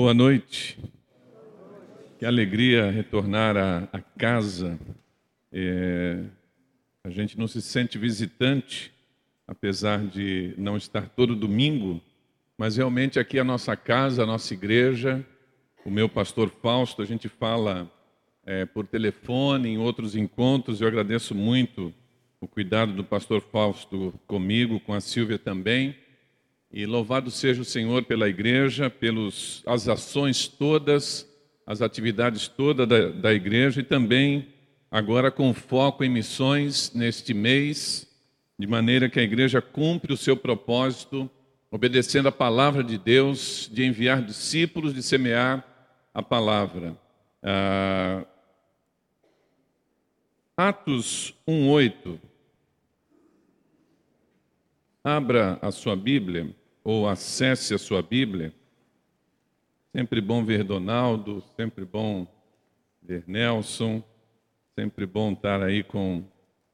Boa noite. Que alegria retornar à, casa. É, a gente não se sente visitante, apesar de não estar todo domingo, mas realmente aqui é a nossa casa, a nossa igreja. O meu pastor Fausto, a gente fala é, por telefone, em outros encontros. Eu agradeço muito o cuidado do pastor Fausto comigo, com a Silvia também. E louvado seja o Senhor pela igreja, pelas as ações todas, as atividades todas da, da igreja e também agora com foco em missões neste mês, de maneira que a igreja cumpre o seu propósito, obedecendo a palavra de Deus, de enviar discípulos, de semear a palavra. Ah, Atos 1,8. Abra a sua Bíblia ou acesse a sua Bíblia. Sempre bom ver Donaldo, sempre bom ver Nelson, sempre bom estar aí com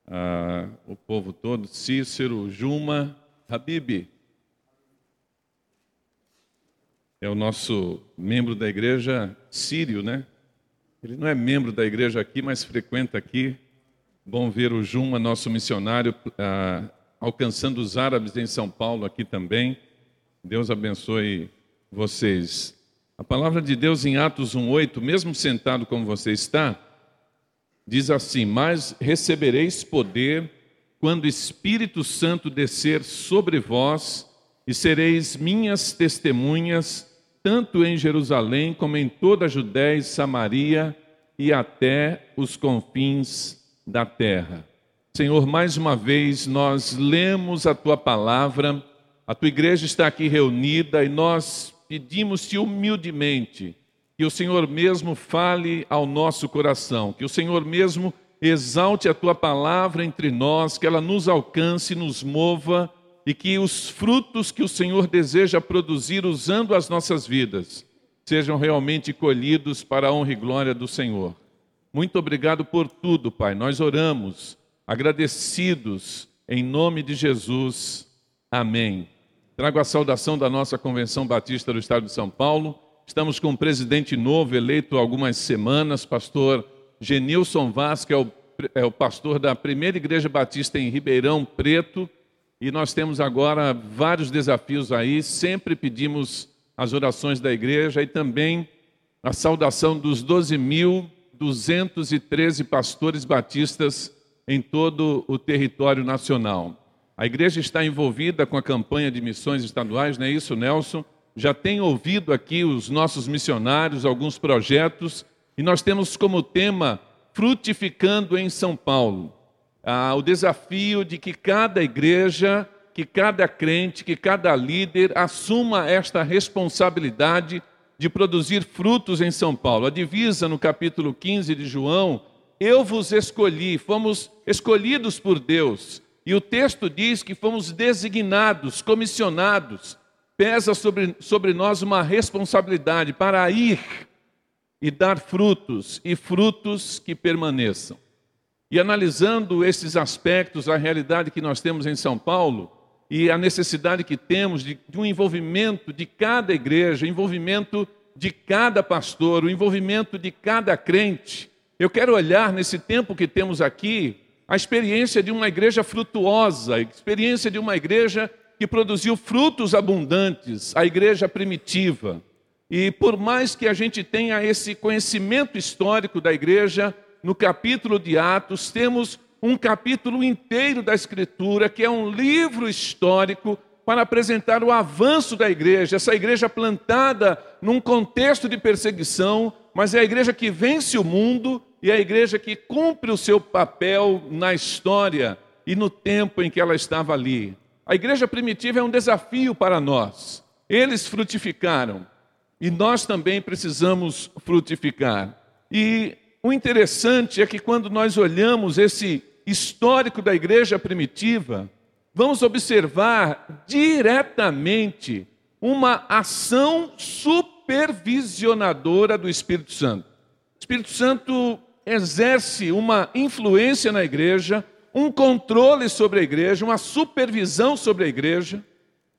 ah, o povo todo. Cícero, Juma, Habib. É o nosso membro da igreja sírio, né? Ele não é membro da igreja aqui, mas frequenta aqui. Bom ver o Juma, nosso missionário, ah, alcançando os árabes em São Paulo aqui também. Deus abençoe vocês. A palavra de Deus em Atos 1:8, mesmo sentado como você está, diz assim: "Mas recebereis poder quando o Espírito Santo descer sobre vós, e sereis minhas testemunhas tanto em Jerusalém como em toda a Judéia e Samaria e até os confins da terra." Senhor, mais uma vez nós lemos a tua palavra, a tua igreja está aqui reunida e nós pedimos-te humildemente que o Senhor mesmo fale ao nosso coração, que o Senhor mesmo exalte a tua palavra entre nós, que ela nos alcance, nos mova e que os frutos que o Senhor deseja produzir usando as nossas vidas sejam realmente colhidos para a honra e glória do Senhor. Muito obrigado por tudo, Pai. Nós oramos agradecidos em nome de Jesus. Amém. Trago a saudação da nossa Convenção Batista do Estado de São Paulo. Estamos com um presidente novo, eleito há algumas semanas, pastor Genilson Vaz, que é o, é o pastor da primeira Igreja Batista em Ribeirão Preto. E nós temos agora vários desafios aí, sempre pedimos as orações da igreja e também a saudação dos 12.213 pastores batistas em todo o território nacional. A igreja está envolvida com a campanha de missões estaduais, não é isso, Nelson? Já tem ouvido aqui os nossos missionários, alguns projetos, e nós temos como tema Frutificando em São Paulo. Ah, o desafio de que cada igreja, que cada crente, que cada líder assuma esta responsabilidade de produzir frutos em São Paulo. A divisa no capítulo 15 de João, eu vos escolhi, fomos escolhidos por Deus e o texto diz que fomos designados, comissionados, pesa sobre, sobre nós uma responsabilidade para ir e dar frutos, e frutos que permaneçam. E analisando esses aspectos, a realidade que nós temos em São Paulo e a necessidade que temos de, de um envolvimento de cada igreja, envolvimento de cada pastor, o envolvimento de cada crente, eu quero olhar nesse tempo que temos aqui a experiência de uma igreja frutuosa, a experiência de uma igreja que produziu frutos abundantes, a igreja primitiva. E por mais que a gente tenha esse conhecimento histórico da igreja, no capítulo de Atos, temos um capítulo inteiro da Escritura, que é um livro histórico para apresentar o avanço da igreja, essa igreja plantada num contexto de perseguição, mas é a igreja que vence o mundo e a igreja que cumpre o seu papel na história e no tempo em que ela estava ali. A igreja primitiva é um desafio para nós. Eles frutificaram e nós também precisamos frutificar. E o interessante é que quando nós olhamos esse histórico da igreja primitiva, vamos observar diretamente uma ação supervisionadora do Espírito Santo. O Espírito Santo exerce uma influência na igreja, um controle sobre a igreja, uma supervisão sobre a igreja,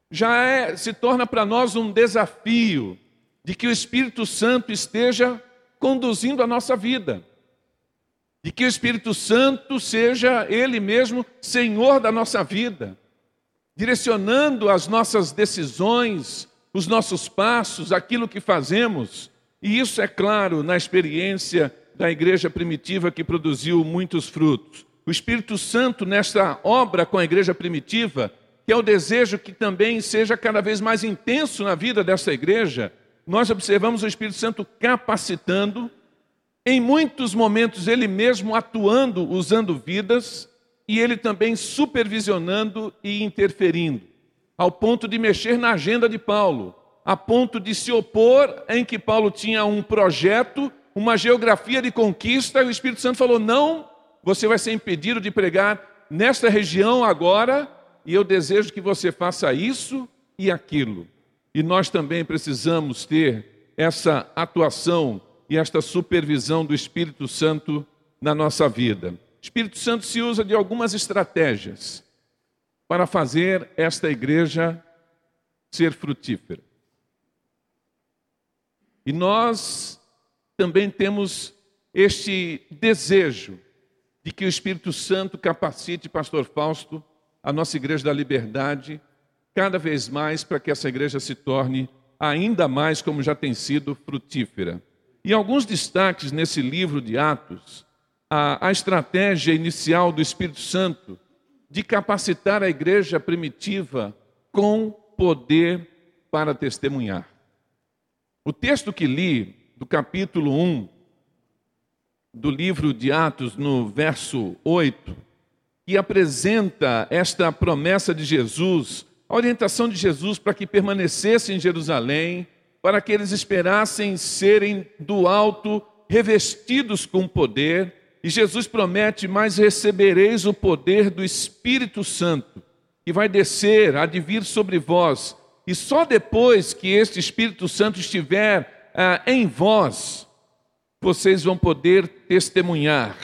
já é, se torna para nós um desafio. de que o Espírito Santo esteja conduzindo a nossa vida, de que o Espírito Santo seja Ele mesmo Senhor da nossa vida, direcionando as nossas decisões, os nossos passos, aquilo que fazemos. E isso é claro na experiência da igreja primitiva que produziu muitos frutos. O Espírito Santo, nesta obra com a igreja primitiva, que é o desejo que também seja cada vez mais intenso na vida dessa igreja, nós observamos o Espírito Santo capacitando, em muitos momentos ele mesmo atuando, usando vidas, e ele também supervisionando e interferindo, ao ponto de mexer na agenda de Paulo, a ponto de se opor em que Paulo tinha um projeto, uma geografia de conquista, e o Espírito Santo falou: não, você vai ser impedido de pregar nesta região agora, e eu desejo que você faça isso e aquilo. E nós também precisamos ter essa atuação e esta supervisão do Espírito Santo na nossa vida. O Espírito Santo se usa de algumas estratégias para fazer esta igreja ser frutífera. E nós também temos este desejo de que o Espírito Santo capacite Pastor Fausto a nossa Igreja da Liberdade cada vez mais para que essa igreja se torne ainda mais, como já tem sido, frutífera. E alguns destaques nesse livro de Atos, a, a estratégia inicial do Espírito Santo de capacitar a igreja primitiva com poder para testemunhar. O texto que li, do capítulo 1 do livro de Atos, no verso 8, que apresenta esta promessa de Jesus, a orientação de Jesus para que permanecessem em Jerusalém, para que eles esperassem serem do alto revestidos com poder. E Jesus promete: Mas recebereis o poder do Espírito Santo, que vai descer, há de vir sobre vós. E só depois que este Espírito Santo estiver ah, em vós, vocês vão poder testemunhar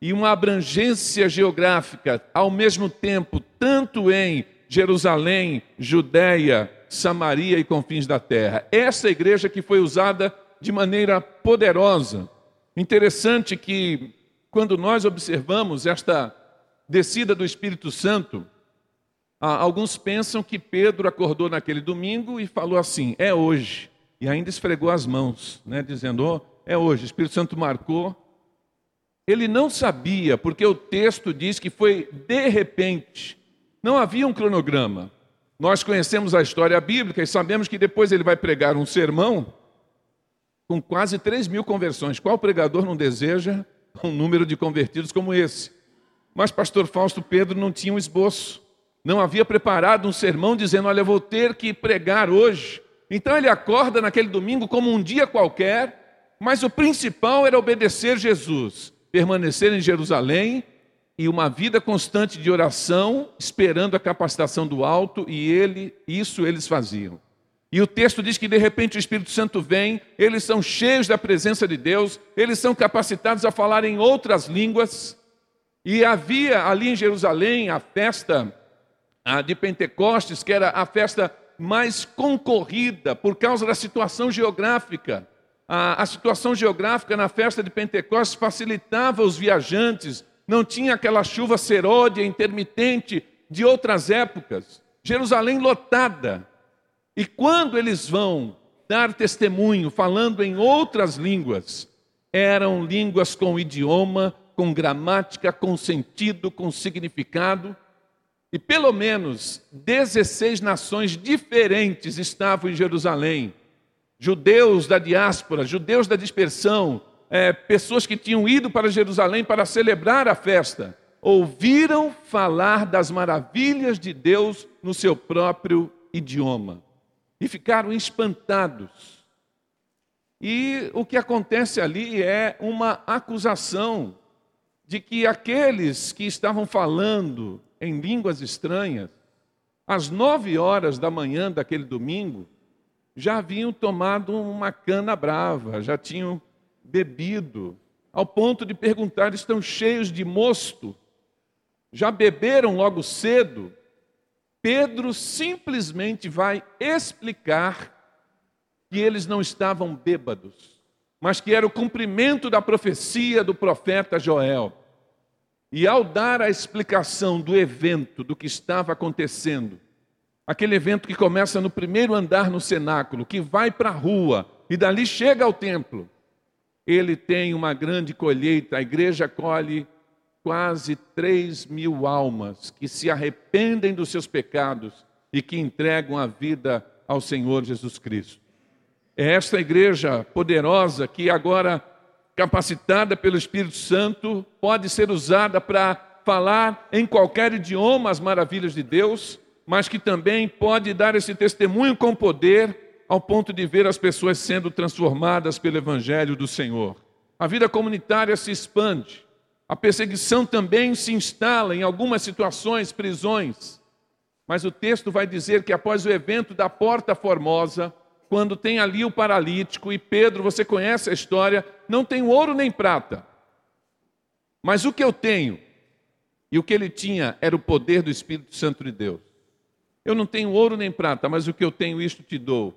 e uma abrangência geográfica ao mesmo tempo, tanto em Jerusalém, Judéia, Samaria e confins da terra. Essa igreja que foi usada de maneira poderosa. Interessante que quando nós observamos esta descida do Espírito Santo, alguns pensam que Pedro acordou naquele domingo e falou assim: é hoje. E ainda esfregou as mãos, né, dizendo: oh, é hoje. O Espírito Santo marcou ele não sabia, porque o texto diz que foi de repente. Não havia um cronograma. Nós conhecemos a história bíblica e sabemos que depois ele vai pregar um sermão com quase 3 mil conversões. Qual pregador não deseja um número de convertidos como esse? Mas pastor Fausto Pedro não tinha um esboço. Não havia preparado um sermão dizendo: Olha, vou ter que pregar hoje. Então ele acorda naquele domingo como um dia qualquer, mas o principal era obedecer Jesus permanecer em Jerusalém e uma vida constante de oração, esperando a capacitação do alto, e ele, isso eles faziam. E o texto diz que de repente o Espírito Santo vem, eles são cheios da presença de Deus, eles são capacitados a falar em outras línguas. E havia ali em Jerusalém a festa de Pentecostes, que era a festa mais concorrida por causa da situação geográfica a, a situação geográfica na festa de Pentecostes facilitava os viajantes, não tinha aquela chuva seródia intermitente de outras épocas. Jerusalém lotada. E quando eles vão dar testemunho falando em outras línguas, eram línguas com idioma, com gramática, com sentido, com significado. E pelo menos 16 nações diferentes estavam em Jerusalém judeus da diáspora, judeus da dispersão, é, pessoas que tinham ido para Jerusalém para celebrar a festa, ouviram falar das maravilhas de Deus no seu próprio idioma e ficaram espantados. E o que acontece ali é uma acusação de que aqueles que estavam falando em línguas estranhas, às nove horas da manhã daquele domingo, já haviam tomado uma cana brava, já tinham bebido, ao ponto de perguntar: estão cheios de mosto? Já beberam logo cedo? Pedro simplesmente vai explicar que eles não estavam bêbados, mas que era o cumprimento da profecia do profeta Joel. E ao dar a explicação do evento, do que estava acontecendo, aquele evento que começa no primeiro andar no cenáculo, que vai para a rua e dali chega ao templo, ele tem uma grande colheita, a igreja colhe quase 3 mil almas que se arrependem dos seus pecados e que entregam a vida ao Senhor Jesus Cristo. É esta igreja poderosa que agora, capacitada pelo Espírito Santo, pode ser usada para falar em qualquer idioma as maravilhas de Deus, mas que também pode dar esse testemunho com poder ao ponto de ver as pessoas sendo transformadas pelo Evangelho do Senhor. A vida comunitária se expande, a perseguição também se instala em algumas situações, prisões. Mas o texto vai dizer que após o evento da Porta Formosa, quando tem ali o paralítico e Pedro, você conhece a história, não tem ouro nem prata. Mas o que eu tenho e o que ele tinha era o poder do Espírito Santo de Deus. Eu não tenho ouro nem prata, mas o que eu tenho, isto te dou.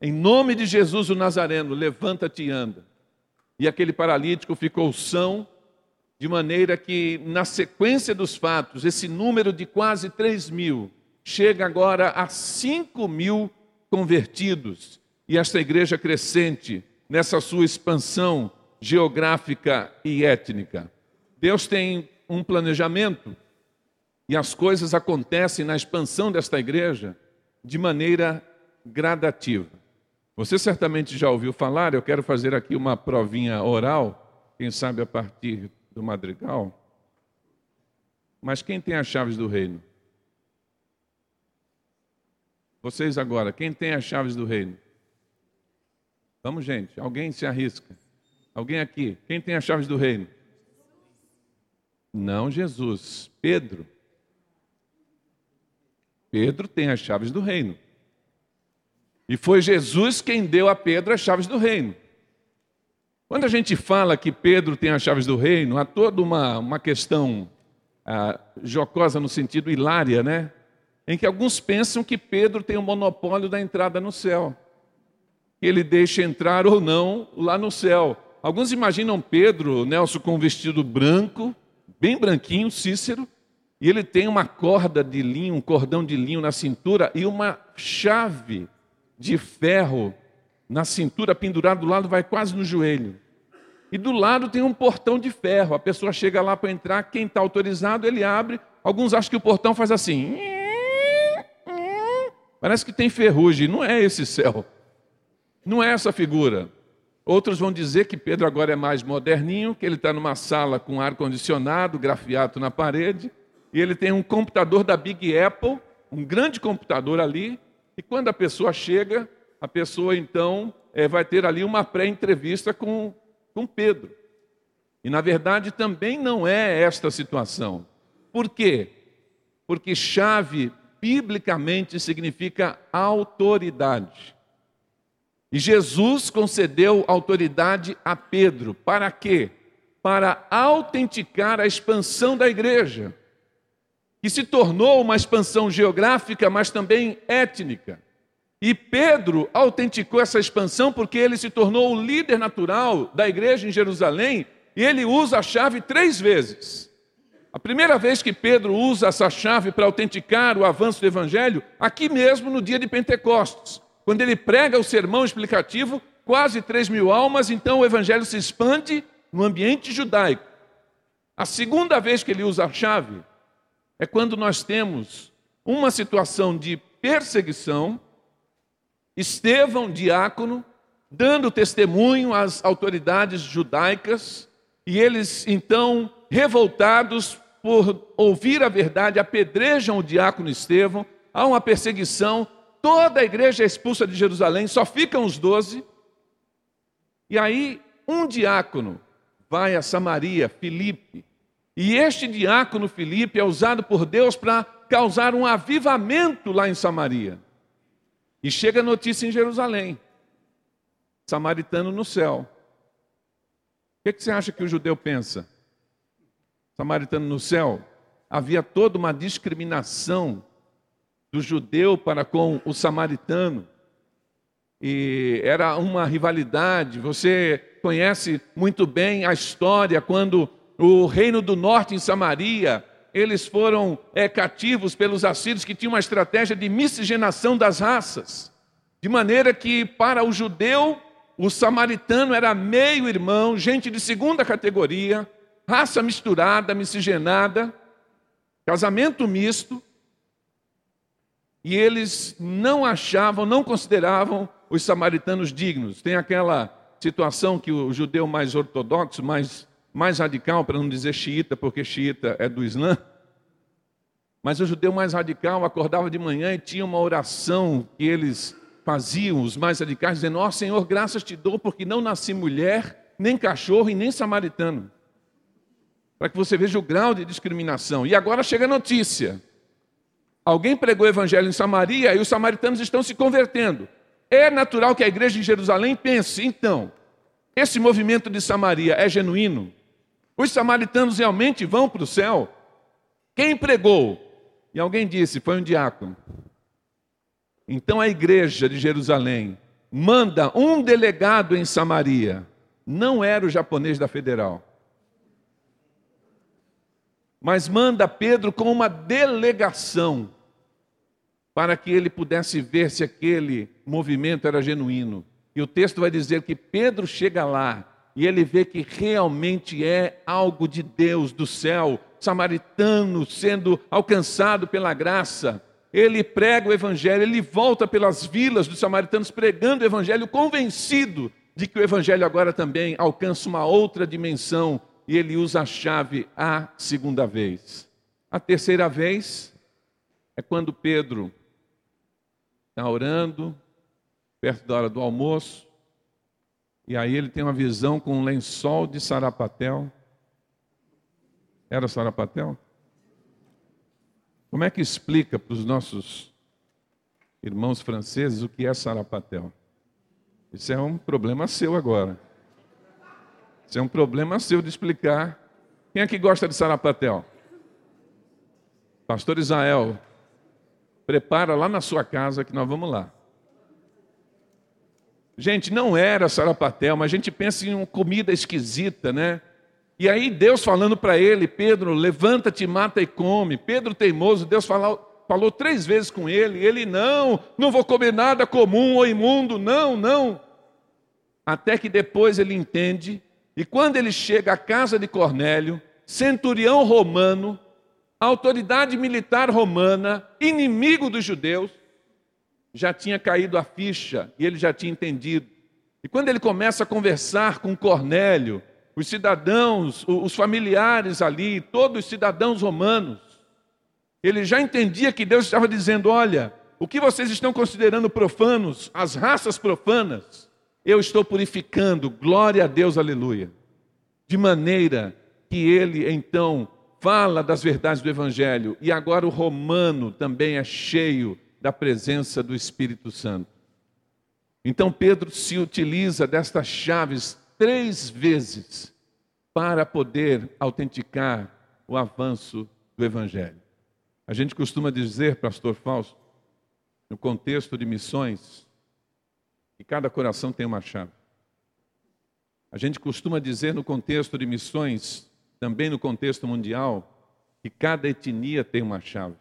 Em nome de Jesus o Nazareno, levanta-te e anda. E aquele paralítico ficou são de maneira que, na sequência dos fatos, esse número de quase 3 mil chega agora a 5 mil convertidos. E esta igreja crescente, nessa sua expansão geográfica e étnica. Deus tem um planejamento e as coisas acontecem na expansão desta igreja de maneira gradativa. Você certamente já ouviu falar, eu quero fazer aqui uma provinha oral, quem sabe a partir do madrigal. Mas quem tem as chaves do reino? Vocês agora, quem tem as chaves do reino? Vamos, gente, alguém se arrisca. Alguém aqui, quem tem as chaves do reino? Não Jesus, Pedro. Pedro tem as chaves do reino. E foi Jesus quem deu a Pedro as chaves do reino. Quando a gente fala que Pedro tem as chaves do reino, há toda uma, uma questão ah, jocosa no sentido hilária, né? Em que alguns pensam que Pedro tem o monopólio da entrada no céu. Que ele deixa entrar ou não lá no céu. Alguns imaginam Pedro, Nelson, com um vestido branco, bem branquinho, Cícero, e ele tem uma corda de linho, um cordão de linho na cintura e uma chave de ferro na cintura, pendurado do lado, vai quase no joelho. E do lado tem um portão de ferro. A pessoa chega lá para entrar, quem está autorizado, ele abre. Alguns acham que o portão faz assim. Parece que tem ferrugem. Não é esse céu. Não é essa figura. Outros vão dizer que Pedro agora é mais moderninho, que ele está numa sala com ar-condicionado, grafiato na parede, e ele tem um computador da Big Apple, um grande computador ali, e quando a pessoa chega, a pessoa então é, vai ter ali uma pré-entrevista com, com Pedro. E na verdade também não é esta situação. Por quê? Porque chave biblicamente significa autoridade. E Jesus concedeu autoridade a Pedro. Para quê? Para autenticar a expansão da igreja, que se tornou uma expansão geográfica, mas também étnica. E Pedro autenticou essa expansão porque ele se tornou o líder natural da igreja em Jerusalém e ele usa a chave três vezes. A primeira vez que Pedro usa essa chave para autenticar o avanço do evangelho, aqui mesmo no dia de Pentecostes, quando ele prega o sermão explicativo, quase três mil almas, então o evangelho se expande no ambiente judaico. A segunda vez que ele usa a chave é quando nós temos uma situação de perseguição Estevão, diácono, dando testemunho às autoridades judaicas, e eles então, revoltados por ouvir a verdade, apedrejam o diácono Estevão, há uma perseguição, toda a igreja é expulsa de Jerusalém, só ficam os doze. E aí, um diácono vai a Samaria, Filipe, e este diácono Filipe é usado por Deus para causar um avivamento lá em Samaria. E chega a notícia em Jerusalém: samaritano no céu. O que, que você acha que o judeu pensa? Samaritano no céu? Havia toda uma discriminação do judeu para com o samaritano. e era uma rivalidade. Você conhece muito bem a história quando o reino do norte em Samaria eles foram é, cativos pelos assírios que tinham uma estratégia de miscigenação das raças, de maneira que para o judeu o samaritano era meio irmão, gente de segunda categoria, raça misturada, miscigenada, casamento misto, e eles não achavam, não consideravam os samaritanos dignos. Tem aquela situação que o judeu mais ortodoxo, mais, mais radical, para não dizer xiita, porque xiita é do Islã, mas o judeu mais radical acordava de manhã e tinha uma oração que eles faziam, os mais radicais, dizendo: Ó oh, Senhor, graças te dou, porque não nasci mulher, nem cachorro e nem samaritano. Para que você veja o grau de discriminação. E agora chega a notícia. Alguém pregou o evangelho em Samaria e os samaritanos estão se convertendo. É natural que a igreja de Jerusalém pense, então, esse movimento de Samaria é genuíno? Os samaritanos realmente vão para o céu? Quem pregou? E alguém disse, foi um diácono. Então a igreja de Jerusalém manda um delegado em Samaria. Não era o japonês da federal. Mas manda Pedro com uma delegação para que ele pudesse ver se aquele movimento era genuíno. E o texto vai dizer que Pedro chega lá e ele vê que realmente é algo de Deus, do céu, samaritano sendo alcançado pela graça. Ele prega o evangelho, ele volta pelas vilas dos samaritanos pregando o evangelho, convencido de que o evangelho agora também alcança uma outra dimensão e ele usa a chave a segunda vez. A terceira vez é quando Pedro está orando, perto da hora do almoço, e aí ele tem uma visão com um lençol de sarapatel. Era sarapatel? Como é que explica para os nossos irmãos franceses o que é sarapatel? Isso é um problema seu agora. Isso é um problema seu de explicar. Quem é que gosta de sarapatel? Pastor Israel, Prepara lá na sua casa que nós vamos lá. Gente, não era sarapatel, mas a gente pensa em uma comida esquisita, né? E aí Deus falando para ele, Pedro, levanta-te, mata e come. Pedro teimoso, Deus falou, falou três vezes com ele. Ele, não, não vou comer nada comum ou imundo, não, não. Até que depois ele entende, e quando ele chega à casa de Cornélio, centurião romano, autoridade militar romana, inimigo dos judeus, já tinha caído a ficha e ele já tinha entendido. E quando ele começa a conversar com Cornélio, os cidadãos, os familiares ali, todos os cidadãos romanos, ele já entendia que Deus estava dizendo: olha, o que vocês estão considerando profanos, as raças profanas, eu estou purificando, glória a Deus, aleluia. De maneira que ele então fala das verdades do Evangelho, e agora o romano também é cheio da presença do Espírito Santo. Então Pedro se utiliza destas chaves três vezes para poder autenticar o avanço do Evangelho. A gente costuma dizer, pastor Fausto, no contexto de missões, que cada coração tem uma chave. A gente costuma dizer no contexto de missões também no contexto mundial, que cada etnia tem uma chave,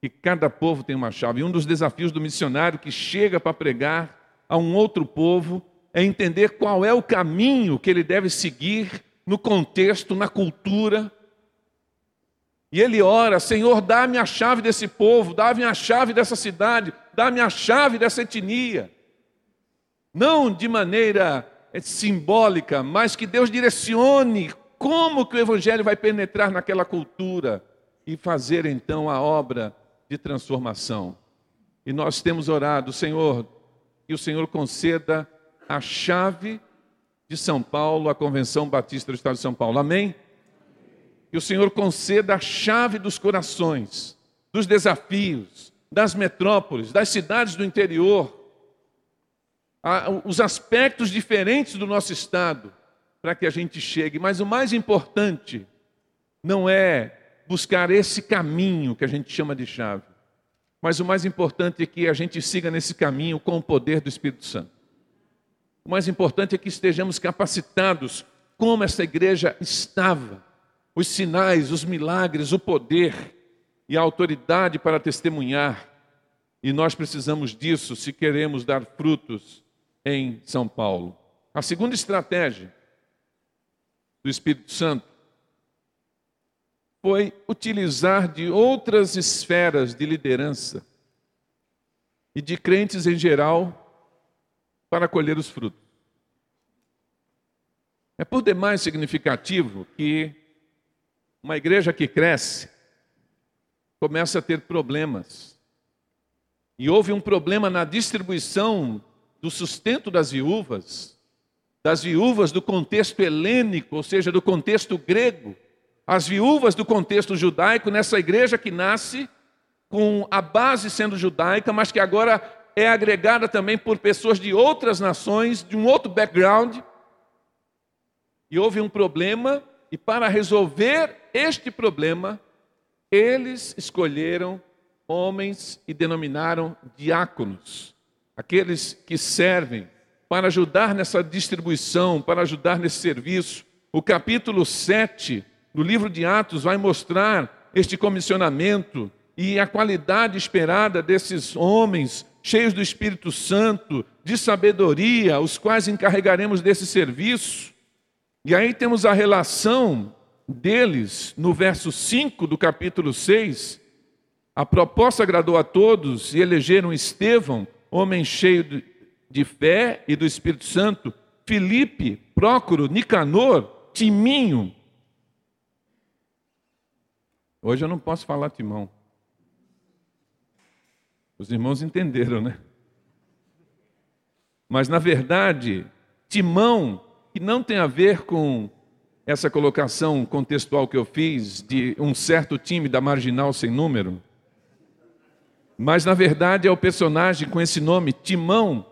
que cada povo tem uma chave. E um dos desafios do missionário que chega para pregar a um outro povo é entender qual é o caminho que ele deve seguir no contexto, na cultura. E ele ora: Senhor, dá-me a chave desse povo, dá-me a chave dessa cidade, dá-me a chave dessa etnia. Não de maneira eh, simbólica, mas que Deus direcione como que o evangelho vai penetrar naquela cultura e fazer então a obra de transformação? E nós temos orado, Senhor, que o Senhor conceda a chave de São Paulo, a Convenção Batista do Estado de São Paulo. Amém? Que o Senhor conceda a chave dos corações, dos desafios, das metrópoles, das cidades do interior, os aspectos diferentes do nosso estado para que a gente chegue. Mas o mais importante não é buscar esse caminho que a gente chama de chave. mas o mais importante é que a gente siga nesse caminho com o poder do Espírito Santo. O mais importante é que estejamos capacitados, como essa igreja estava. Os sinais, os milagres, o poder e a autoridade para testemunhar. E nós precisamos disso se queremos dar frutos em São Paulo. A segunda estratégia do Espírito Santo foi utilizar de outras esferas de liderança e de crentes em geral para colher os frutos. É por demais significativo que uma igreja que cresce começa a ter problemas. E houve um problema na distribuição do sustento das viúvas, das viúvas do contexto helênico, ou seja, do contexto grego, as viúvas do contexto judaico nessa igreja que nasce com a base sendo judaica, mas que agora é agregada também por pessoas de outras nações, de um outro background. E houve um problema, e para resolver este problema, eles escolheram homens e denominaram diáconos, aqueles que servem para ajudar nessa distribuição, para ajudar nesse serviço. O capítulo 7 do livro de Atos vai mostrar este comissionamento e a qualidade esperada desses homens cheios do Espírito Santo, de sabedoria, os quais encarregaremos desse serviço. E aí temos a relação deles no verso 5 do capítulo 6. A proposta agradou a todos e elegeram Estevão, homem cheio de fé e do Espírito Santo, Filipe, Prócoro, Nicanor, Timinho, Hoje eu não posso falar timão. Os irmãos entenderam, né? Mas na verdade, timão, que não tem a ver com essa colocação contextual que eu fiz de um certo time da marginal sem número, mas na verdade é o personagem com esse nome, Timão,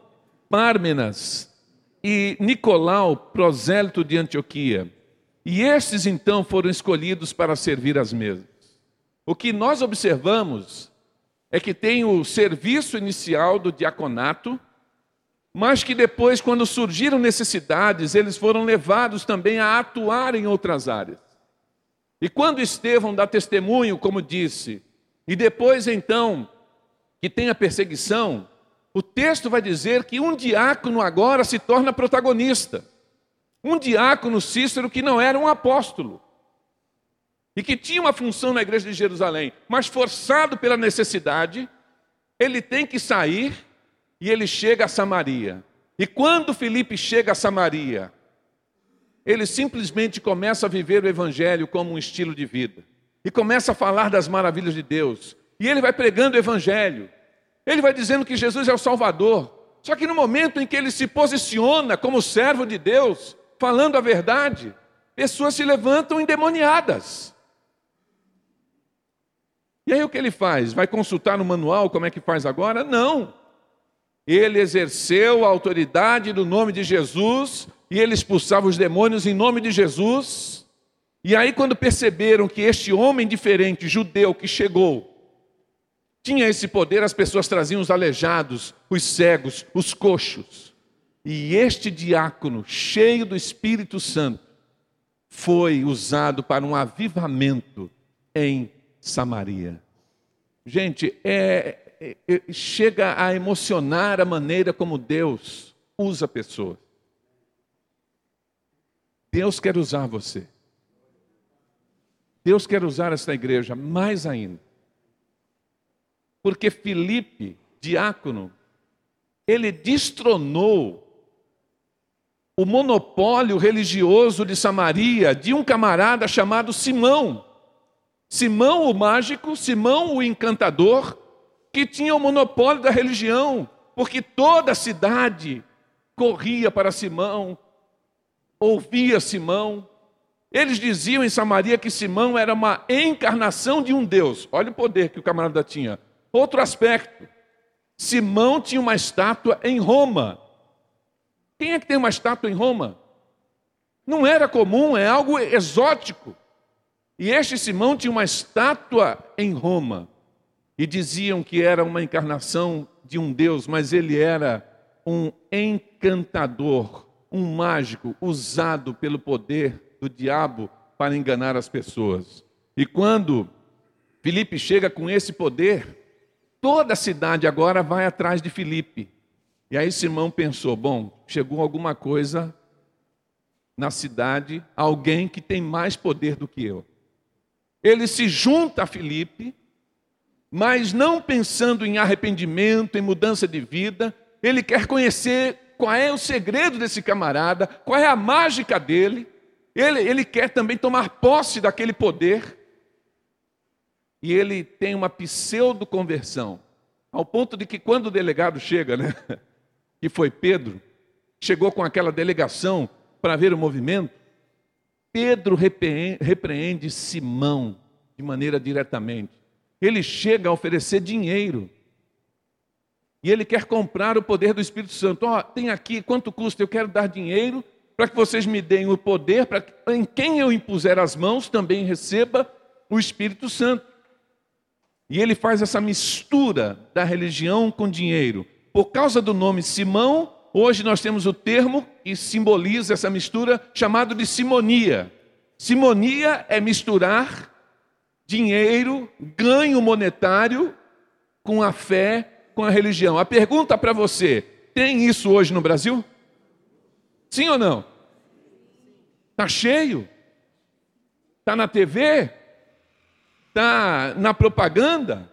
Pármenas e Nicolau, prosélito de Antioquia. E estes então foram escolhidos para servir as mesas. O que nós observamos é que tem o serviço inicial do diaconato, mas que depois, quando surgiram necessidades, eles foram levados também a atuar em outras áreas. E quando Estevão dá testemunho, como disse, e depois então que tem a perseguição, o texto vai dizer que um diácono agora se torna protagonista. Um diácono Cícero que não era um apóstolo e que tinha uma função na igreja de Jerusalém, mas forçado pela necessidade, ele tem que sair e ele chega a Samaria. E quando Felipe chega a Samaria, ele simplesmente começa a viver o evangelho como um estilo de vida. E começa a falar das maravilhas de Deus. E ele vai pregando o evangelho. Ele vai dizendo que Jesus é o Salvador. Só que no momento em que ele se posiciona como servo de Deus, falando a verdade, pessoas se levantam endemoniadas. E aí o que ele faz? Vai consultar no manual como é que faz agora? Não. Ele exerceu a autoridade do nome de Jesus e ele expulsava os demônios em nome de Jesus. E aí, quando perceberam que este homem diferente, judeu, que chegou, tinha esse poder, as pessoas traziam os aleijados, os cegos, os coxos. E este diácono, cheio do Espírito Santo, foi usado para um avivamento em Samaria. Gente, é, é, é, chega a emocionar a maneira como Deus usa pessoas. Deus quer usar você. Deus quer usar essa igreja mais ainda. Porque Filipe, diácono, ele destronou o monopólio religioso de Samaria de um camarada chamado Simão. Simão o mágico, Simão o encantador, que tinha o monopólio da religião, porque toda a cidade corria para Simão, ouvia Simão. Eles diziam em Samaria que Simão era uma encarnação de um Deus. Olha o poder que o camarada tinha. Outro aspecto: Simão tinha uma estátua em Roma. Quem é que tem uma estátua em Roma? Não era comum, é algo exótico. E este Simão tinha uma estátua em Roma. e diziam que era uma encarnação de um Deus, mas ele era um encantador, um mágico usado pelo poder do diabo para enganar as pessoas. E quando Filipe chega com esse poder, toda a cidade agora vai atrás de Filipe. E aí Simão pensou: bom, chegou alguma coisa na cidade, alguém que tem mais poder do que eu. Ele se junta a Filipe, mas não pensando em arrependimento, em mudança de vida, ele quer conhecer qual é o segredo desse camarada, qual é a mágica dele. Ele, ele quer também tomar posse daquele poder. E ele tem uma pseudo-conversão, ao ponto de que quando o delegado chega, né, que foi Pedro, chegou com aquela delegação para ver o movimento, Pedro repreende Simão de maneira diretamente. Ele chega a oferecer dinheiro. E ele quer comprar o poder do Espírito Santo. Ó, oh, tem aqui, quanto custa? Eu quero dar dinheiro para que vocês me deem o poder, para que em quem eu impuser as mãos também receba o Espírito Santo. E ele faz essa mistura da religião com dinheiro. Por causa do nome Simão, hoje nós temos o termo que simboliza essa mistura chamado de simonia. Simonia é misturar dinheiro, ganho monetário com a fé, com a religião. A pergunta para você: tem isso hoje no Brasil? Sim ou não? Está cheio? Está na TV? Está na propaganda?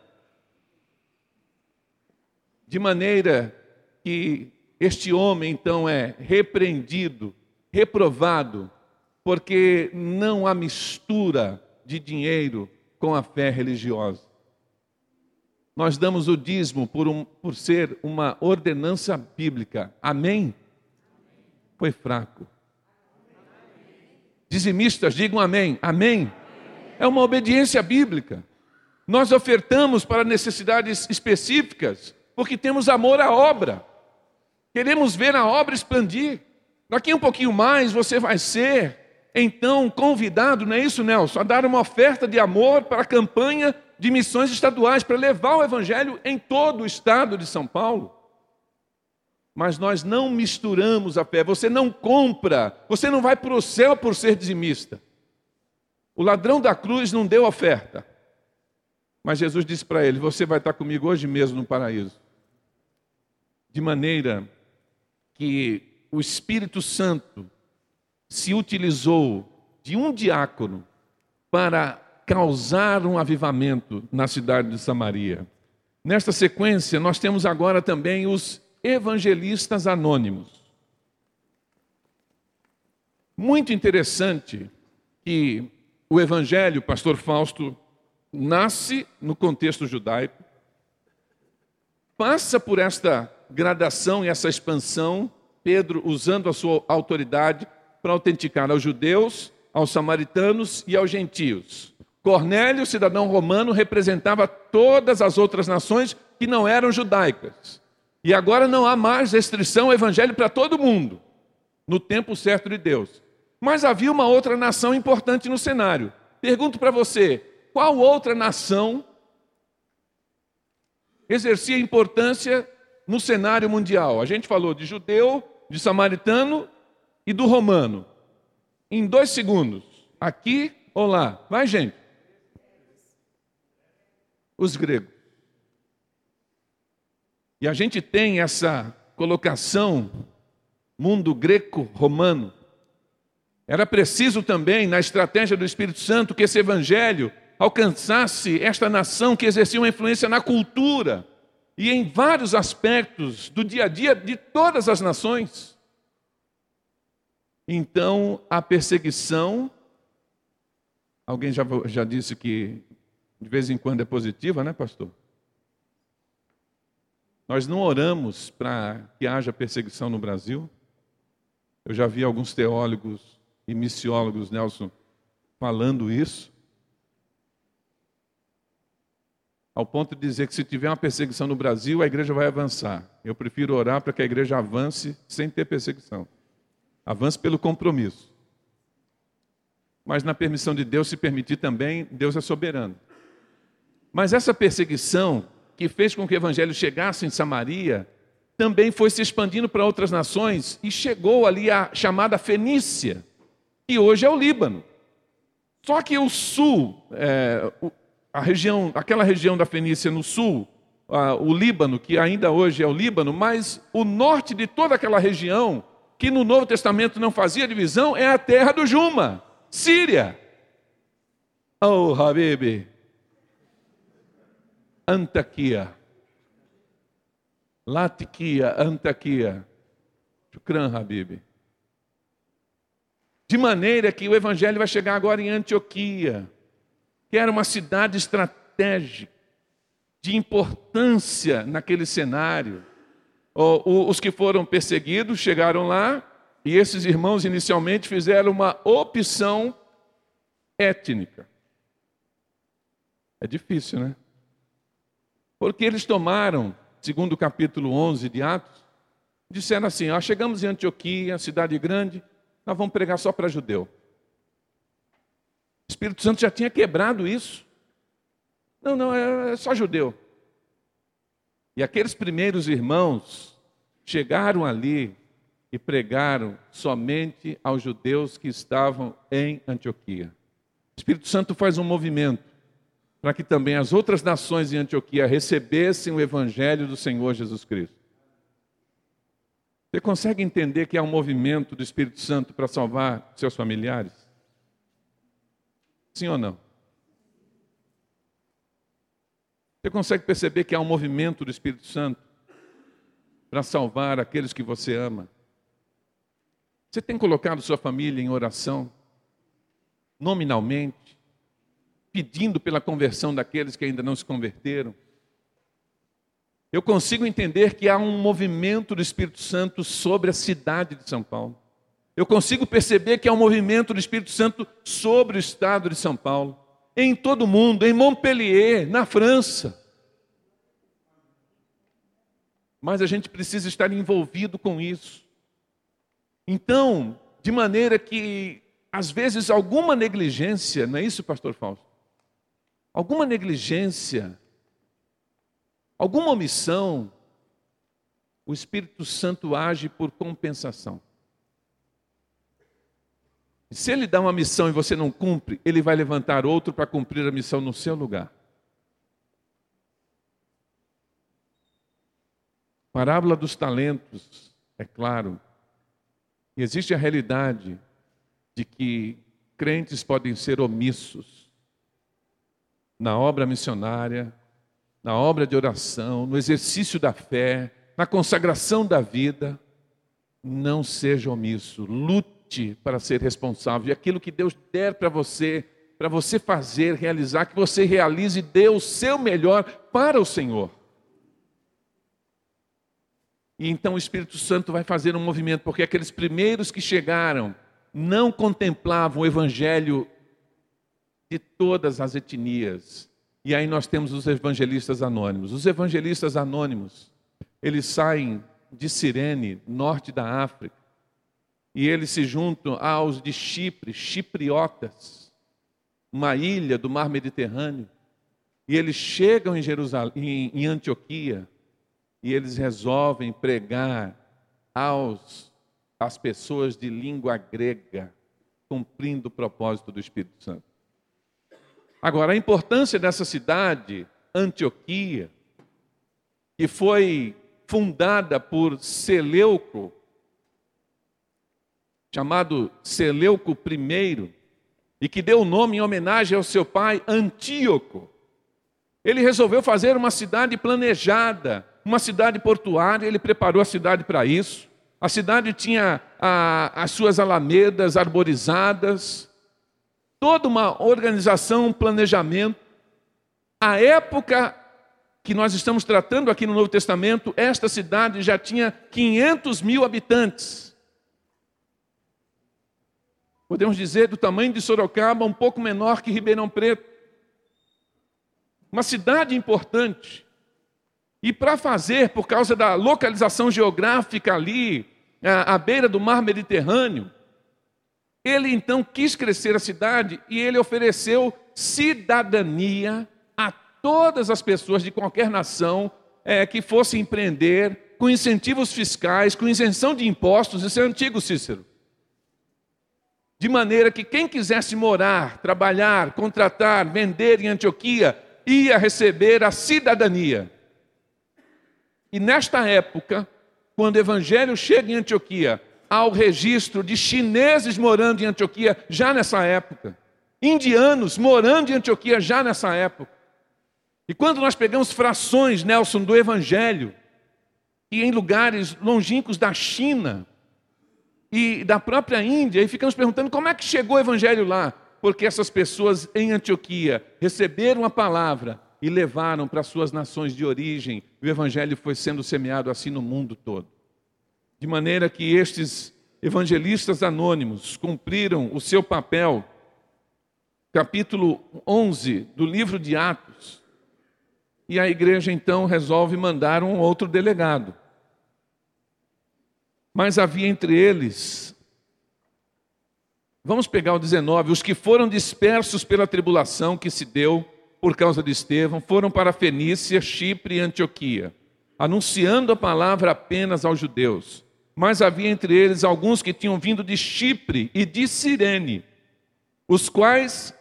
De maneira que este homem então é repreendido, reprovado, porque não há mistura de dinheiro com a fé religiosa. Nós damos o dízimo por, um, por ser uma ordenança bíblica. Amém? Foi fraco. Dizimistas, digam amém. Amém? É uma obediência bíblica. Nós ofertamos para necessidades específicas, porque temos amor à obra. Queremos ver a obra expandir. Daqui um pouquinho mais você vai ser então convidado, não é isso, Nelson, a dar uma oferta de amor para a campanha de missões estaduais, para levar o evangelho em todo o estado de São Paulo. Mas nós não misturamos a fé, você não compra, você não vai para o céu por ser dizimista. O ladrão da cruz não deu oferta. Mas Jesus disse para ele: Você vai estar comigo hoje mesmo no paraíso. De maneira que o Espírito Santo se utilizou de um diácono para causar um avivamento na cidade de Samaria. Nesta sequência, nós temos agora também os evangelistas anônimos. Muito interessante que o evangelho, pastor Fausto, nasce no contexto judaico, passa por esta gradação e essa expansão, Pedro usando a sua autoridade para autenticar aos judeus, aos samaritanos e aos gentios. Cornélio, cidadão romano, representava todas as outras nações que não eram judaicas. E agora não há mais restrição ao evangelho para todo mundo, no tempo certo de Deus. Mas havia uma outra nação importante no cenário. Pergunto para você: qual outra nação exercia importância no cenário mundial? A gente falou de judeu, de samaritano e do romano. Em dois segundos. Aqui ou lá? Vai, gente. Os gregos. E a gente tem essa colocação, mundo greco-romano. Era preciso também, na estratégia do Espírito Santo, que esse evangelho alcançasse esta nação que exercia uma influência na cultura e em vários aspectos do dia a dia de todas as nações. Então, a perseguição, alguém já, já disse que de vez em quando é positiva, né, pastor? Nós não oramos para que haja perseguição no Brasil. Eu já vi alguns teólogos e missiólogos, Nelson, falando isso. Ao ponto de dizer que se tiver uma perseguição no Brasil, a igreja vai avançar. Eu prefiro orar para que a igreja avance sem ter perseguição. Avance pelo compromisso. Mas na permissão de Deus, se permitir também, Deus é soberano. Mas essa perseguição que fez com que o evangelho chegasse em Samaria também foi se expandindo para outras nações e chegou ali a chamada Fenícia, que hoje é o Líbano. Só que o sul, é, a região, aquela região da Fenícia no sul, o Líbano, que ainda hoje é o Líbano, mas o norte de toda aquela região, que no Novo Testamento não fazia divisão, é a terra do Juma, Síria. Oh, Habib, Antaquia, Latiquia, Antaquia, Shukran, Habib. De maneira que o evangelho vai chegar agora em Antioquia, que era uma cidade estratégica, de importância naquele cenário. Os que foram perseguidos chegaram lá e esses irmãos inicialmente fizeram uma opção étnica. É difícil, né? Porque eles tomaram, segundo o capítulo 11 de Atos, disseram assim: ó, chegamos em Antioquia, cidade grande, nós vamos pregar só para judeu. O Espírito Santo já tinha quebrado isso. Não, não, é, é só judeu. E aqueles primeiros irmãos chegaram ali e pregaram somente aos judeus que estavam em Antioquia. O Espírito Santo faz um movimento para que também as outras nações em Antioquia recebessem o evangelho do Senhor Jesus Cristo. Você consegue entender que há um movimento do Espírito Santo para salvar seus familiares? Sim ou não? Você consegue perceber que há um movimento do Espírito Santo para salvar aqueles que você ama? Você tem colocado sua família em oração, nominalmente? pedindo pela conversão daqueles que ainda não se converteram. Eu consigo entender que há um movimento do Espírito Santo sobre a cidade de São Paulo. Eu consigo perceber que há um movimento do Espírito Santo sobre o estado de São Paulo, em todo o mundo, em Montpellier, na França. Mas a gente precisa estar envolvido com isso. Então, de maneira que, às vezes, alguma negligência, não é isso, pastor Fausto? alguma negligência, alguma omissão, o Espírito Santo age por compensação. Se ele dá uma missão e você não cumpre, ele vai levantar outro para cumprir a missão no seu lugar. Parábola dos talentos, é claro. E existe a realidade de que crentes podem ser omissos na obra missionária, na obra de oração, no exercício da fé, na consagração da vida, não seja omisso, lute para ser responsável. E aquilo que Deus der para você, para você fazer, realizar, que você realize, dê o seu melhor para o Senhor. E então o Espírito Santo vai fazer um movimento, porque aqueles primeiros que chegaram não contemplavam o Evangelho de todas as etnias. E aí nós temos os evangelistas anônimos. Os evangelistas anônimos, eles saem de Cirene, norte da África, e eles se juntam aos de Chipre, chipriotas, uma ilha do mar Mediterrâneo. E eles chegam em Jerusalém, em Antioquia, e eles resolvem pregar aos as pessoas de língua grega, cumprindo o propósito do Espírito Santo. Agora, a importância dessa cidade, Antioquia, que foi fundada por Seleuco, chamado Seleuco I, e que deu o nome em homenagem ao seu pai Antíoco. Ele resolveu fazer uma cidade planejada, uma cidade portuária, ele preparou a cidade para isso. A cidade tinha a, as suas alamedas arborizadas, toda uma organização, um planejamento. A época que nós estamos tratando aqui no Novo Testamento, esta cidade já tinha 500 mil habitantes. Podemos dizer do tamanho de Sorocaba, um pouco menor que Ribeirão Preto. Uma cidade importante. E para fazer, por causa da localização geográfica ali, à, à beira do mar Mediterrâneo, ele então quis crescer a cidade e ele ofereceu cidadania a todas as pessoas de qualquer nação é, que fossem empreender com incentivos fiscais, com isenção de impostos, isso é antigo, Cícero. De maneira que quem quisesse morar, trabalhar, contratar, vender em Antioquia, ia receber a cidadania. E nesta época, quando o evangelho chega em Antioquia, há o registro de chineses morando em Antioquia já nessa época, indianos morando em Antioquia já nessa época. E quando nós pegamos frações, Nelson, do evangelho, e em lugares longínquos da China e da própria Índia, e ficamos perguntando como é que chegou o evangelho lá? Porque essas pessoas em Antioquia receberam a palavra e levaram para suas nações de origem. O evangelho foi sendo semeado assim no mundo todo. De maneira que estes evangelistas anônimos cumpriram o seu papel. Capítulo 11 do livro de Atos. E a igreja então resolve mandar um outro delegado. Mas havia entre eles Vamos pegar o 19. Os que foram dispersos pela tribulação que se deu por causa de Estevão, foram para Fenícia, Chipre e Antioquia, anunciando a palavra apenas aos judeus. Mas havia entre eles alguns que tinham vindo de Chipre e de Cirene, os quais,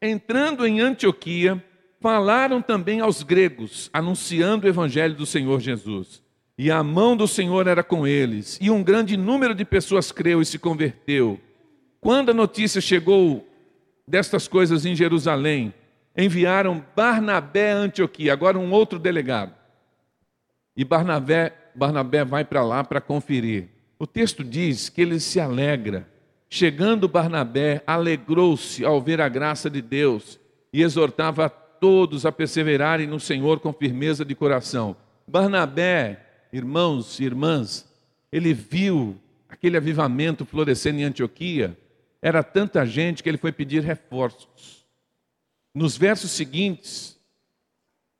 entrando em Antioquia, falaram também aos gregos, anunciando o evangelho do Senhor Jesus. E a mão do Senhor era com eles, e um grande número de pessoas creu e se converteu. Quando a notícia chegou destas coisas em Jerusalém, enviaram Barnabé a Antioquia, agora um outro delegado. E Barnabé, Barnabé vai para lá para conferir. O texto diz que ele se alegra. Chegando Barnabé, alegrou-se ao ver a graça de Deus e exortava a todos a perseverarem no Senhor com firmeza de coração. Barnabé, irmãos e irmãs, ele viu aquele avivamento florescendo em Antioquia. Era tanta gente que ele foi pedir reforços. Nos versos seguintes,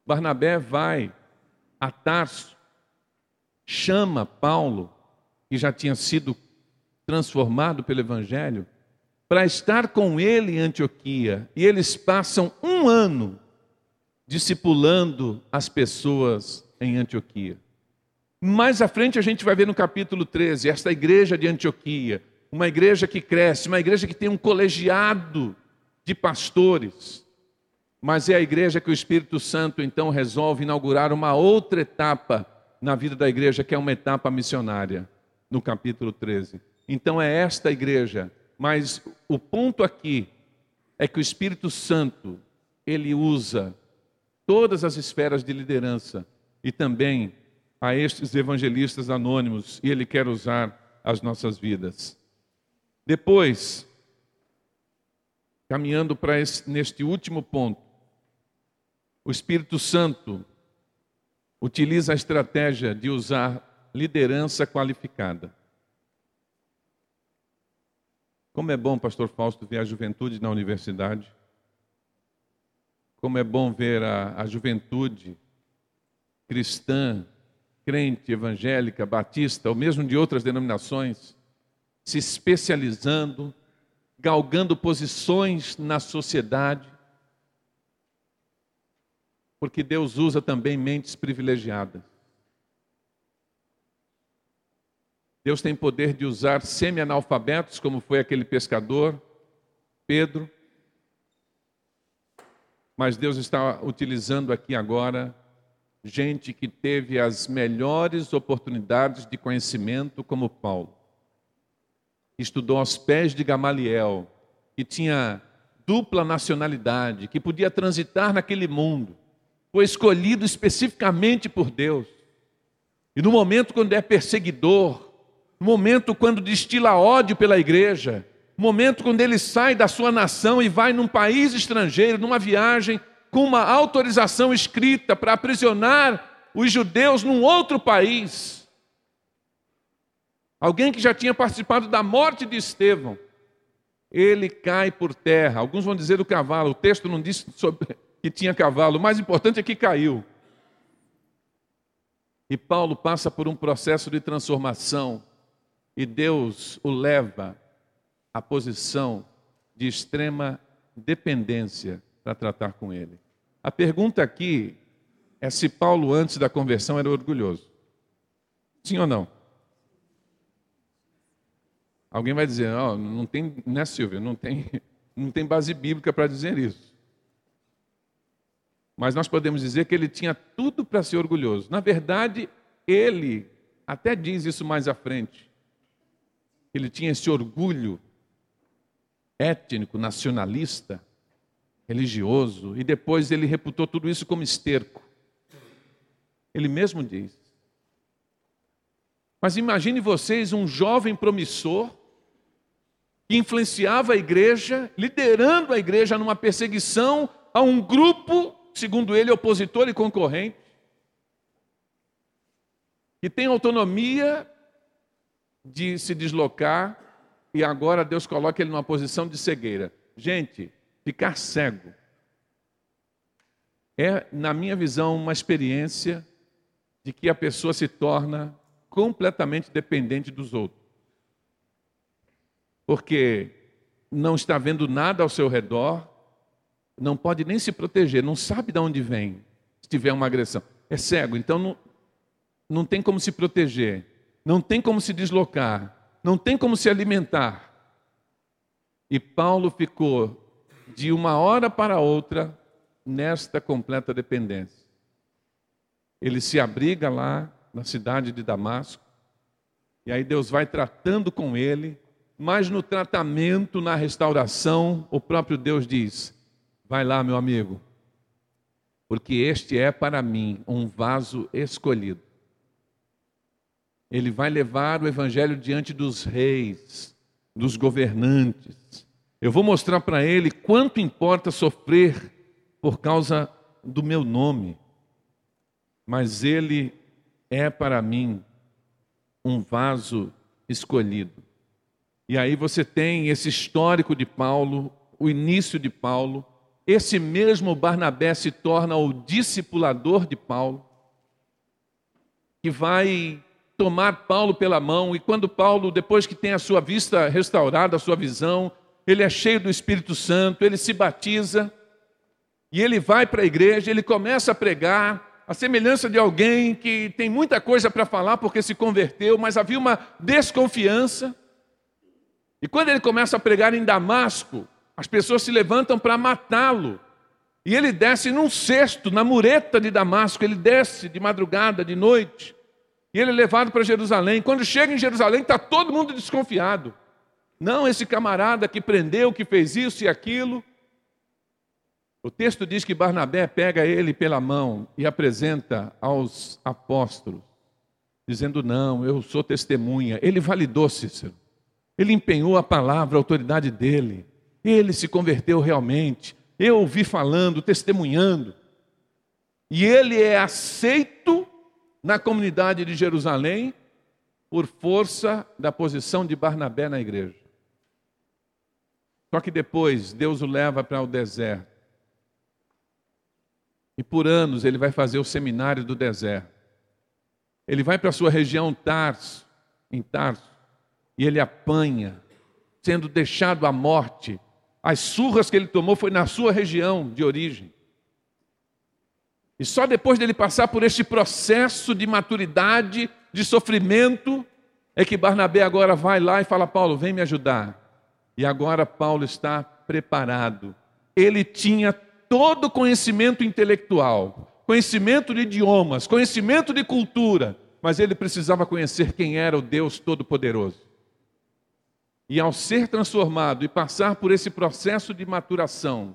Barnabé vai a Tarso, chama Paulo, que já tinha sido transformado pelo Evangelho, para estar com ele em Antioquia. E eles passam um ano discipulando as pessoas em Antioquia. Mais à frente a gente vai ver no capítulo 13, esta igreja de Antioquia, uma igreja que cresce, uma igreja que tem um colegiado de pastores, mas é a igreja que o Espírito Santo então resolve inaugurar uma outra etapa na vida da igreja, que é uma etapa missionária, no capítulo 13. Então é esta igreja, mas o ponto aqui é que o Espírito Santo, ele usa todas as esferas de liderança e também a estes evangelistas anônimos, e ele quer usar as nossas vidas. Depois, caminhando para neste último ponto, o Espírito Santo utiliza a estratégia de usar liderança qualificada. Como é bom, pastor Fausto, ver a juventude na universidade. Como é bom ver a, a juventude cristã, crente, evangélica, batista, ou mesmo de outras denominações, se especializando, galgando posições na sociedade, porque Deus usa também mentes privilegiadas. Deus tem poder de usar semi-analfabetos, como foi aquele pescador, Pedro. Mas Deus está utilizando aqui agora gente que teve as melhores oportunidades de conhecimento, como Paulo. Estudou aos pés de Gamaliel, que tinha dupla nacionalidade, que podia transitar naquele mundo foi escolhido especificamente por Deus. E no momento quando é perseguidor, no momento quando destila ódio pela igreja, no momento quando ele sai da sua nação e vai num país estrangeiro, numa viagem, com uma autorização escrita para aprisionar os judeus num outro país. Alguém que já tinha participado da morte de Estevão, ele cai por terra. Alguns vão dizer do cavalo, o texto não diz sobre, que tinha cavalo, o mais importante é que caiu. E Paulo passa por um processo de transformação e Deus o leva à posição de extrema dependência para tratar com ele. A pergunta aqui é se Paulo, antes da conversão, era orgulhoso. Sim ou não? Alguém vai dizer, oh, não tem, né, Silvia? Não tem, não tem base bíblica para dizer isso. Mas nós podemos dizer que ele tinha tudo para ser orgulhoso. Na verdade, ele até diz isso mais à frente. Ele tinha esse orgulho étnico, nacionalista, religioso, e depois ele reputou tudo isso como esterco. Ele mesmo diz. Mas imagine vocês um jovem promissor que influenciava a igreja, liderando a igreja numa perseguição a um grupo segundo ele, opositor e concorrente, que tem autonomia de se deslocar e agora Deus coloca ele numa posição de cegueira. Gente, ficar cego é, na minha visão, uma experiência de que a pessoa se torna completamente dependente dos outros. Porque não está vendo nada ao seu redor, não pode nem se proteger, não sabe de onde vem, se tiver uma agressão. É cego, então não, não tem como se proteger, não tem como se deslocar, não tem como se alimentar. E Paulo ficou de uma hora para outra nesta completa dependência. Ele se abriga lá na cidade de Damasco, e aí Deus vai tratando com ele, mas no tratamento, na restauração, o próprio Deus diz: Vai lá, meu amigo, porque este é para mim um vaso escolhido. Ele vai levar o evangelho diante dos reis, dos governantes. Eu vou mostrar para ele quanto importa sofrer por causa do meu nome. Mas ele é para mim um vaso escolhido. E aí você tem esse histórico de Paulo, o início de Paulo, esse mesmo Barnabé se torna o discipulador de Paulo, que vai tomar Paulo pela mão, e quando Paulo, depois que tem a sua vista restaurada, a sua visão, ele é cheio do Espírito Santo, ele se batiza, e ele vai para a igreja, ele começa a pregar, a semelhança de alguém que tem muita coisa para falar porque se converteu, mas havia uma desconfiança. E quando ele começa a pregar em Damasco, as pessoas se levantam para matá-lo. E ele desce num cesto, na mureta de Damasco, ele desce de madrugada, de noite. E ele é levado para Jerusalém. Quando chega em Jerusalém, está todo mundo desconfiado. Não esse camarada que prendeu, que fez isso e aquilo. O texto diz que Barnabé pega ele pela mão e apresenta aos apóstolos, dizendo: Não, eu sou testemunha. Ele validou Cícero. Ele empenhou a palavra, a autoridade dele. Ele se converteu realmente. Eu ouvi falando, testemunhando. E ele é aceito na comunidade de Jerusalém por força da posição de Barnabé na igreja. Só que depois Deus o leva para o deserto. E por anos ele vai fazer o seminário do deserto. Ele vai para a sua região Tarso, em Tarso, e ele apanha, sendo deixado à morte as surras que ele tomou foi na sua região de origem. E só depois dele passar por este processo de maturidade, de sofrimento, é que Barnabé agora vai lá e fala: Paulo, vem me ajudar. E agora Paulo está preparado. Ele tinha todo conhecimento intelectual, conhecimento de idiomas, conhecimento de cultura, mas ele precisava conhecer quem era o Deus Todo-Poderoso. E ao ser transformado e passar por esse processo de maturação,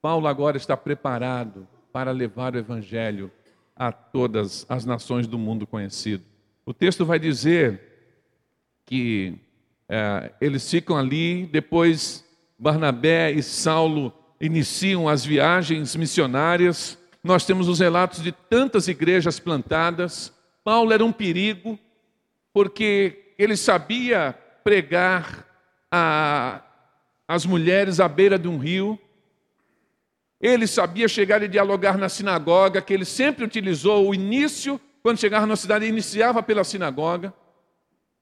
Paulo agora está preparado para levar o evangelho a todas as nações do mundo conhecido. O texto vai dizer que é, eles ficam ali, depois Barnabé e Saulo iniciam as viagens missionárias. Nós temos os relatos de tantas igrejas plantadas. Paulo era um perigo, porque ele sabia pregar a, as mulheres à beira de um rio. Ele sabia chegar e dialogar na sinagoga, que ele sempre utilizou o início, quando chegava na cidade, iniciava pela sinagoga.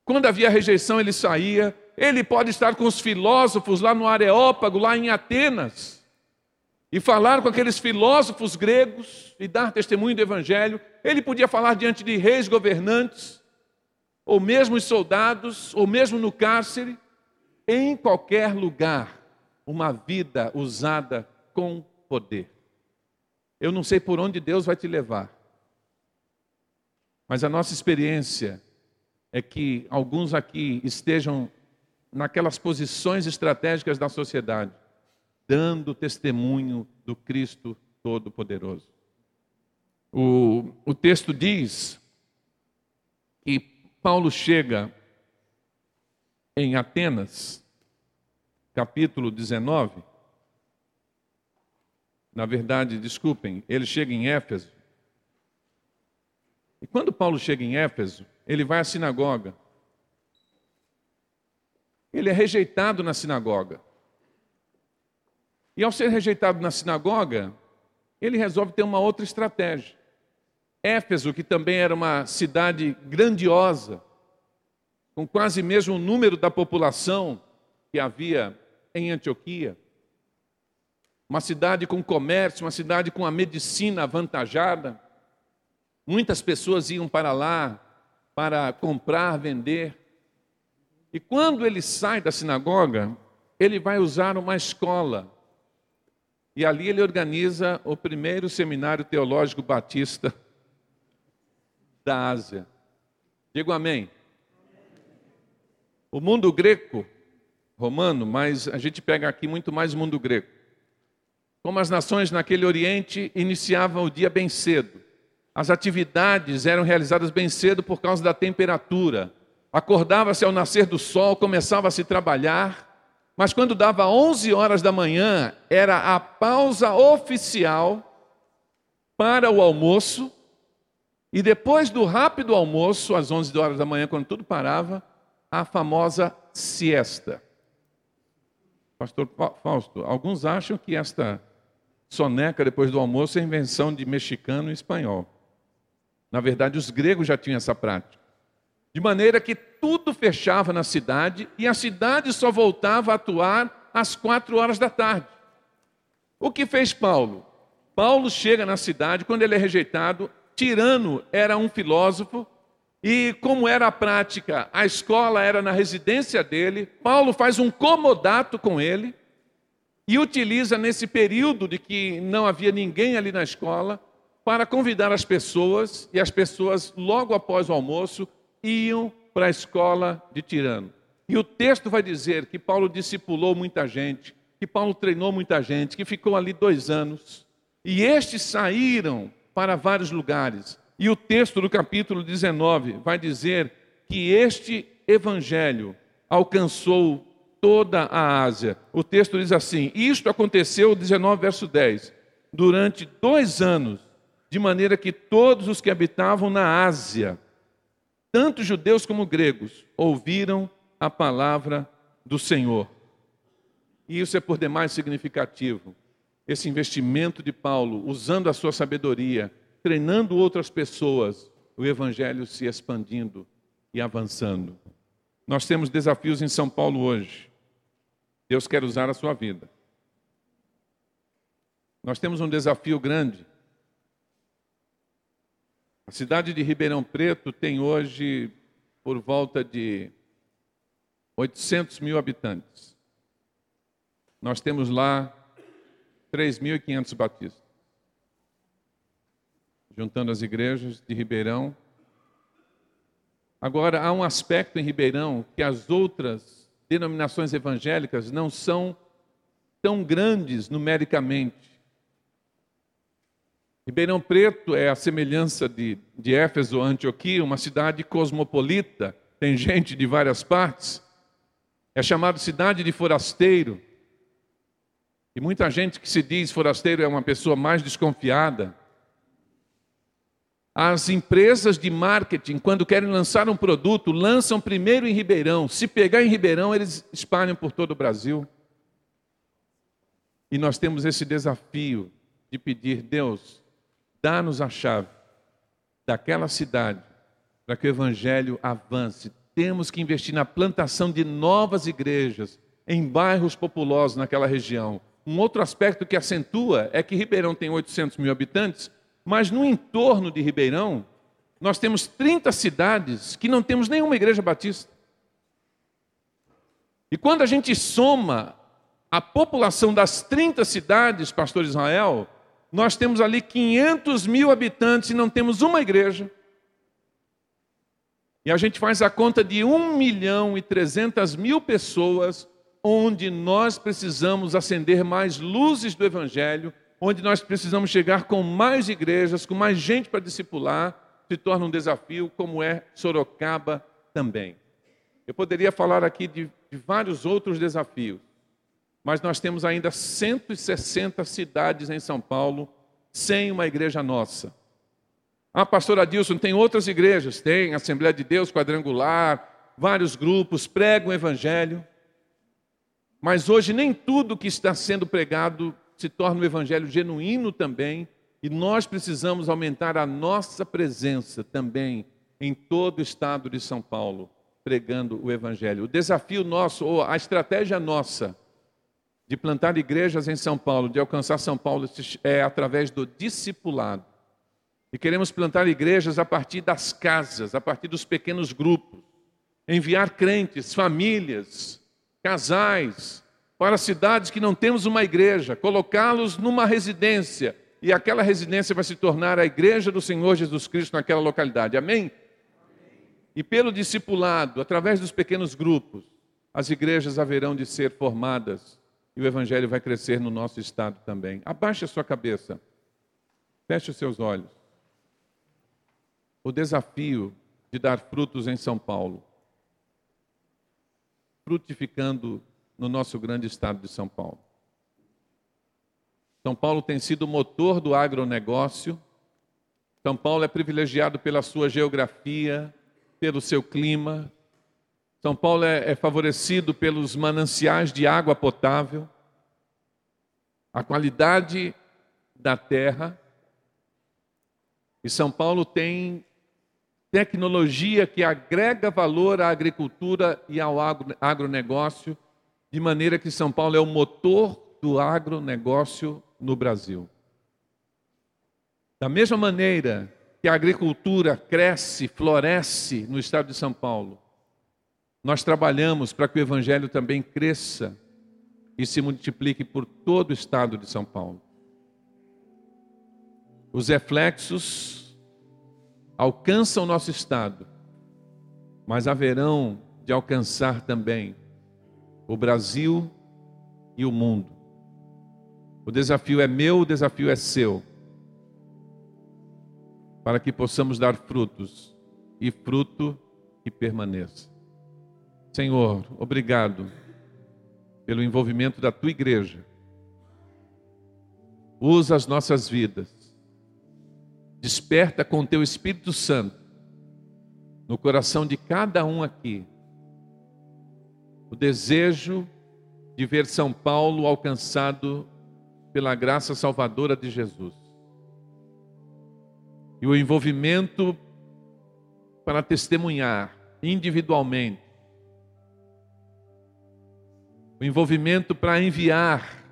Quando havia rejeição, ele saía. Ele pode estar com os filósofos lá no Areópago, lá em Atenas. e falar com aqueles filósofos gregos e dar testemunho do Evangelho. Ele podia falar diante de reis governantes, ou mesmo os soldados, ou mesmo no cárcere, em qualquer lugar, uma vida usada com poder. Eu não sei por onde Deus vai te levar, mas a nossa experiência é que alguns aqui estejam naquelas posições estratégicas da sociedade, dando testemunho do Cristo Todo-Poderoso. O, o texto diz que Paulo chega em Atenas, capítulo 19. Na verdade, desculpem, ele chega em Éfeso. E quando Paulo chega em Éfeso, ele vai à sinagoga. Ele é rejeitado na sinagoga. E ao ser rejeitado na sinagoga, ele resolve ter uma outra estratégia. Éfeso, que também era uma cidade grandiosa, com quase mesmo o número da população que havia em Antioquia, uma cidade com comércio, uma cidade com a medicina avantajada. Muitas pessoas iam para lá para comprar, vender. E quando ele sai da sinagoga, ele vai usar uma escola. E ali ele organiza o primeiro seminário teológico batista da Ásia. Digo amém. O mundo greco, romano, mas a gente pega aqui muito mais o mundo greco. Como as nações naquele Oriente iniciavam o dia bem cedo. As atividades eram realizadas bem cedo por causa da temperatura. Acordava-se ao nascer do sol, começava a se trabalhar, mas quando dava 11 horas da manhã, era a pausa oficial para o almoço e depois do rápido almoço, às 11 horas da manhã, quando tudo parava, a famosa siesta. Pastor Fausto, alguns acham que esta soneca depois do almoço é invenção de mexicano e espanhol. Na verdade, os gregos já tinham essa prática. De maneira que tudo fechava na cidade e a cidade só voltava a atuar às quatro horas da tarde. O que fez Paulo? Paulo chega na cidade, quando ele é rejeitado, Tirano era um filósofo, e como era a prática, a escola era na residência dele, Paulo faz um comodato com ele e utiliza nesse período de que não havia ninguém ali na escola para convidar as pessoas, e as pessoas, logo após o almoço, iam para a escola de Tirano. E o texto vai dizer que Paulo discipulou muita gente, que Paulo treinou muita gente, que ficou ali dois anos. E estes saíram para vários lugares. E o texto do capítulo 19 vai dizer que este evangelho alcançou toda a Ásia. O texto diz assim: Isto aconteceu, 19, verso 10, durante dois anos, de maneira que todos os que habitavam na Ásia, tanto judeus como gregos, ouviram a palavra do Senhor. E isso é por demais significativo esse investimento de Paulo, usando a sua sabedoria, treinando outras pessoas, o evangelho se expandindo e avançando. Nós temos desafios em São Paulo hoje. Deus quer usar a sua vida. Nós temos um desafio grande. A cidade de Ribeirão Preto tem hoje por volta de 800 mil habitantes. Nós temos lá 3.500 batistas. Juntando as igrejas de Ribeirão. Agora, há um aspecto em Ribeirão que as outras denominações evangélicas não são tão grandes numericamente. Ribeirão Preto é a semelhança de, de Éfeso, Antioquia, uma cidade cosmopolita, tem gente de várias partes. É chamado cidade de forasteiro. E muita gente que se diz forasteiro é uma pessoa mais desconfiada. As empresas de marketing, quando querem lançar um produto, lançam primeiro em Ribeirão. Se pegar em Ribeirão, eles espalham por todo o Brasil. E nós temos esse desafio de pedir, Deus, dá-nos a chave daquela cidade para que o evangelho avance. Temos que investir na plantação de novas igrejas em bairros populosos naquela região um outro aspecto que acentua é que Ribeirão tem 800 mil habitantes, mas no entorno de Ribeirão, nós temos 30 cidades que não temos nenhuma igreja batista. E quando a gente soma a população das 30 cidades, pastor Israel, nós temos ali 500 mil habitantes e não temos uma igreja. E a gente faz a conta de 1 milhão e 300 mil pessoas onde nós precisamos acender mais luzes do Evangelho, onde nós precisamos chegar com mais igrejas, com mais gente para discipular, se torna um desafio, como é Sorocaba também. Eu poderia falar aqui de, de vários outros desafios, mas nós temos ainda 160 cidades em São Paulo sem uma igreja nossa. Ah, pastor Adilson, tem outras igrejas? Tem, Assembleia de Deus, Quadrangular, vários grupos, pregam o Evangelho. Mas hoje nem tudo que está sendo pregado se torna um Evangelho genuíno também, e nós precisamos aumentar a nossa presença também em todo o estado de São Paulo, pregando o Evangelho. O desafio nosso, ou a estratégia nossa, de plantar igrejas em São Paulo, de alcançar São Paulo, é através do discipulado. E queremos plantar igrejas a partir das casas, a partir dos pequenos grupos. Enviar crentes, famílias, casais, para cidades que não temos uma igreja, colocá-los numa residência, e aquela residência vai se tornar a igreja do Senhor Jesus Cristo naquela localidade. Amém? E pelo discipulado, através dos pequenos grupos, as igrejas haverão de ser formadas e o evangelho vai crescer no nosso estado também. Abaixe a sua cabeça. Feche os seus olhos o desafio de dar frutos em São Paulo, frutificando no nosso grande estado de São Paulo. São Paulo tem sido o motor do agronegócio. São Paulo é privilegiado pela sua geografia, pelo seu clima. São Paulo é, é favorecido pelos mananciais de água potável, a qualidade da terra. E São Paulo tem tecnologia que agrega valor à agricultura e ao agronegócio, de maneira que São Paulo é o motor do agronegócio no Brasil. Da mesma maneira que a agricultura cresce, floresce no estado de São Paulo, nós trabalhamos para que o evangelho também cresça e se multiplique por todo o estado de São Paulo. Os reflexos alcançam o nosso estado, mas haverão de alcançar também o Brasil e o mundo. O desafio é meu, o desafio é seu, para que possamos dar frutos e fruto que permaneça. Senhor, obrigado pelo envolvimento da tua igreja. Usa as nossas vidas Desperta com teu Espírito Santo no coração de cada um aqui o desejo de ver São Paulo alcançado pela graça salvadora de Jesus. E o envolvimento para testemunhar individualmente. O envolvimento para enviar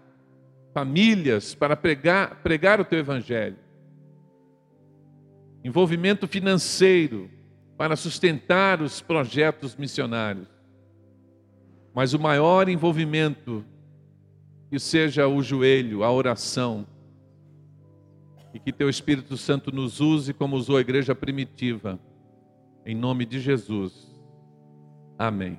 famílias para pregar, pregar o teu evangelho envolvimento financeiro para sustentar os projetos missionários. Mas o maior envolvimento que seja o joelho, a oração, e que teu Espírito Santo nos use como usou a igreja primitiva. Em nome de Jesus. Amém.